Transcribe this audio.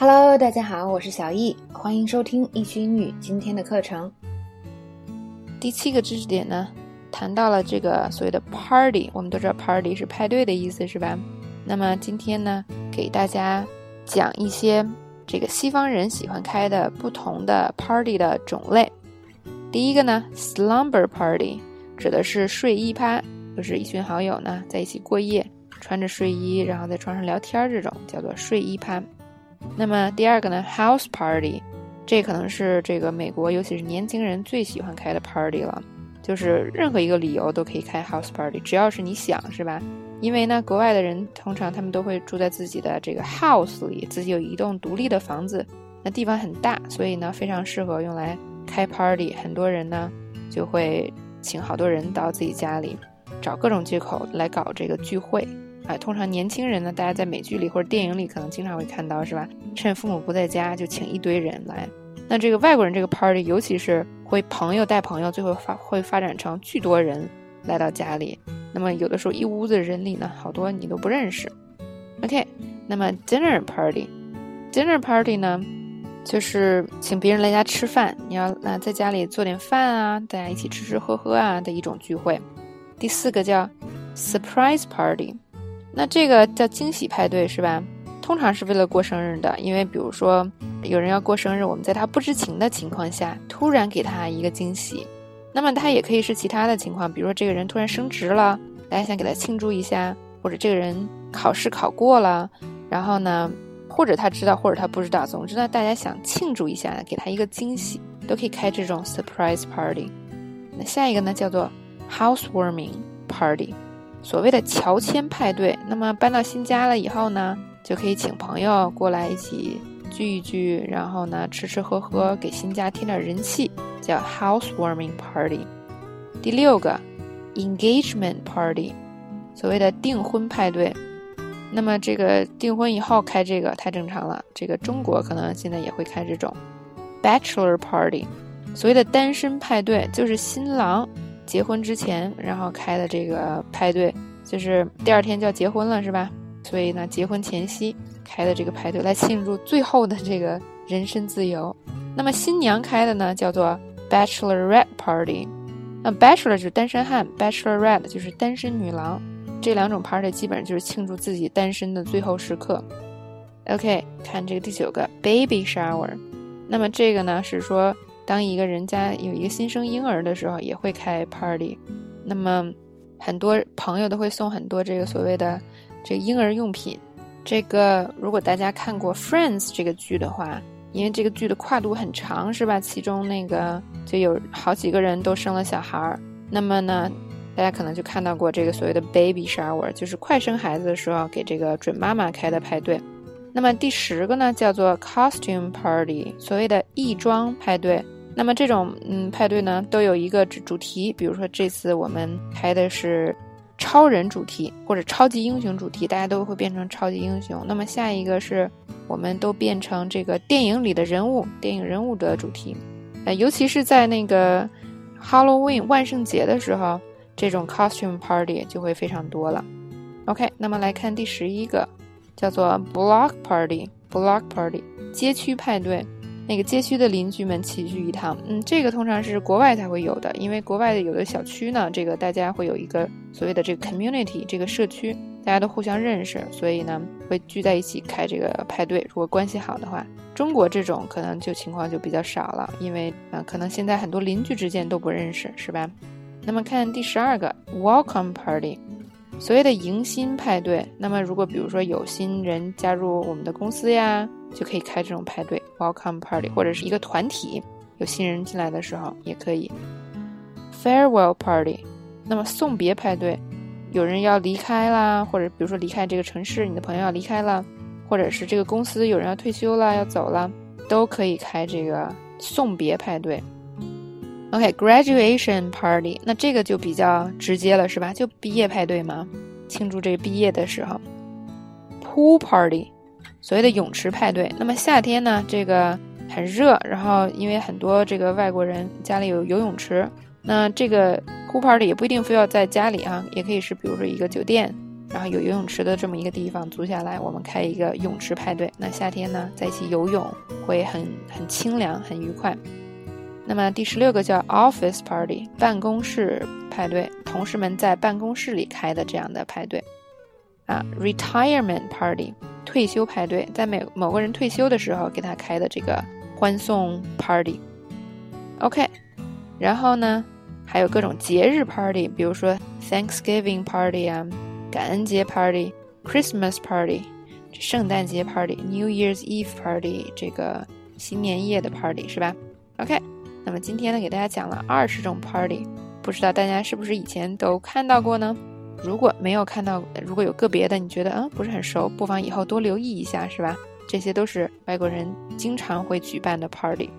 Hello，大家好，我是小易，欢迎收听易趣英语今天的课程。第七个知识点呢，谈到了这个所谓的 party，我们都知道 party 是派对的意思，是吧？那么今天呢，给大家讲一些这个西方人喜欢开的不同的 party 的种类。第一个呢，slumber party，指的是睡衣趴，就是一群好友呢在一起过夜，穿着睡衣，然后在床上聊天，这种叫做睡衣趴。那么第二个呢，house party，这可能是这个美国尤其是年轻人最喜欢开的 party 了，就是任何一个理由都可以开 house party，只要是你想，是吧？因为呢，国外的人通常他们都会住在自己的这个 house 里，自己有一栋独立的房子，那地方很大，所以呢非常适合用来开 party。很多人呢就会请好多人到自己家里，找各种借口来搞这个聚会。哎，通常年轻人呢，大家在美剧里或者电影里可能经常会看到，是吧？趁父母不在家，就请一堆人来。那这个外国人这个 party，尤其是会朋友带朋友，最后发会发展成巨多人来到家里。那么有的时候一屋子人里呢，好多你都不认识。OK，那么 dinner party，dinner party 呢，就是请别人来家吃饭，你要那在家里做点饭啊，大家一起吃吃喝喝啊的一种聚会。第四个叫 surprise party。那这个叫惊喜派对是吧？通常是为了过生日的，因为比如说有人要过生日，我们在他不知情的情况下突然给他一个惊喜。那么他也可以是其他的情况，比如说这个人突然升职了，大家想给他庆祝一下；或者这个人考试考过了，然后呢，或者他知道，或者他不知道，总之呢，大家想庆祝一下，给他一个惊喜，都可以开这种 surprise party。那下一个呢，叫做 housewarming party。所谓的乔迁派对，那么搬到新家了以后呢，就可以请朋友过来一起聚一聚，然后呢吃吃喝喝，给新家添点人气，叫 housewarming party。第六个，engagement party，所谓的订婚派对。那么这个订婚以后开这个太正常了，这个中国可能现在也会开这种 bachelor party。所谓的单身派对，就是新郎。结婚之前，然后开的这个派对，就是第二天就要结婚了，是吧？所以呢，结婚前夕开的这个派对，来庆祝最后的这个人身自由。那么新娘开的呢，叫做 bachelorette party。那 bachelor 就是单身汉，bachelorette 就是单身女郎。这两种 party 基本上就是庆祝自己单身的最后时刻。OK，看这个第九个 baby shower。那么这个呢是说。当一个人家有一个新生婴儿的时候，也会开 party，那么很多朋友都会送很多这个所谓的这个婴儿用品。这个如果大家看过 Friends 这个剧的话，因为这个剧的跨度很长，是吧？其中那个就有好几个人都生了小孩儿，那么呢，大家可能就看到过这个所谓的 baby shower，就是快生孩子的时候给这个准妈妈开的派对。那么第十个呢，叫做 costume party，所谓的义装派对。那么这种嗯派对呢，都有一个主主题，比如说这次我们开的是超人主题或者超级英雄主题，大家都会变成超级英雄。那么下一个是我们都变成这个电影里的人物，电影人物的主题。呃，尤其是在那个 Halloween 万圣节的时候，这种 costume party 就会非常多了。OK，那么来看第十一个，叫做 block party，block party 街区派对。那个街区的邻居们齐聚一堂，嗯，这个通常是国外才会有的，因为国外的有的小区呢，这个大家会有一个所谓的这个 community 这个社区，大家都互相认识，所以呢会聚在一起开这个派对。如果关系好的话，中国这种可能就情况就比较少了，因为啊，可能现在很多邻居之间都不认识，是吧？那么看第十二个 welcome party，所谓的迎新派对。那么如果比如说有新人加入我们的公司呀。就可以开这种派对，welcome party，或者是一个团体，有新人进来的时候也可以。farewell party，那么送别派对，有人要离开啦，或者比如说离开这个城市，你的朋友要离开了，或者是这个公司有人要退休了要走了，都可以开这个送别派对。OK，graduation party，那这个就比较直接了，是吧？就毕业派对嘛，庆祝这毕业的时候。pool party。所谓的泳池派对，那么夏天呢，这个很热，然后因为很多这个外国人家里有游泳池，那这个 pool party 也不一定非要在家里啊，也可以是比如说一个酒店然后有游泳池的这么一个地方租下来，我们开一个泳池派对。那夏天呢，在一起游泳会很很清凉，很愉快。那么第十六个叫 office party，办公室派对，同事们在办公室里开的这样的派对。啊，retirement party，退休派对，在每某个人退休的时候给他开的这个欢送 party。OK，然后呢，还有各种节日 party，比如说 Thanksgiving party 啊，感恩节 party，Christmas party，圣诞节 party，New Year's Eve party，这个新年夜的 party 是吧？OK。那么今天呢，给大家讲了二十种 party，不知道大家是不是以前都看到过呢？如果没有看到，如果有个别的你觉得嗯不是很熟，不妨以后多留意一下，是吧？这些都是外国人经常会举办的 party。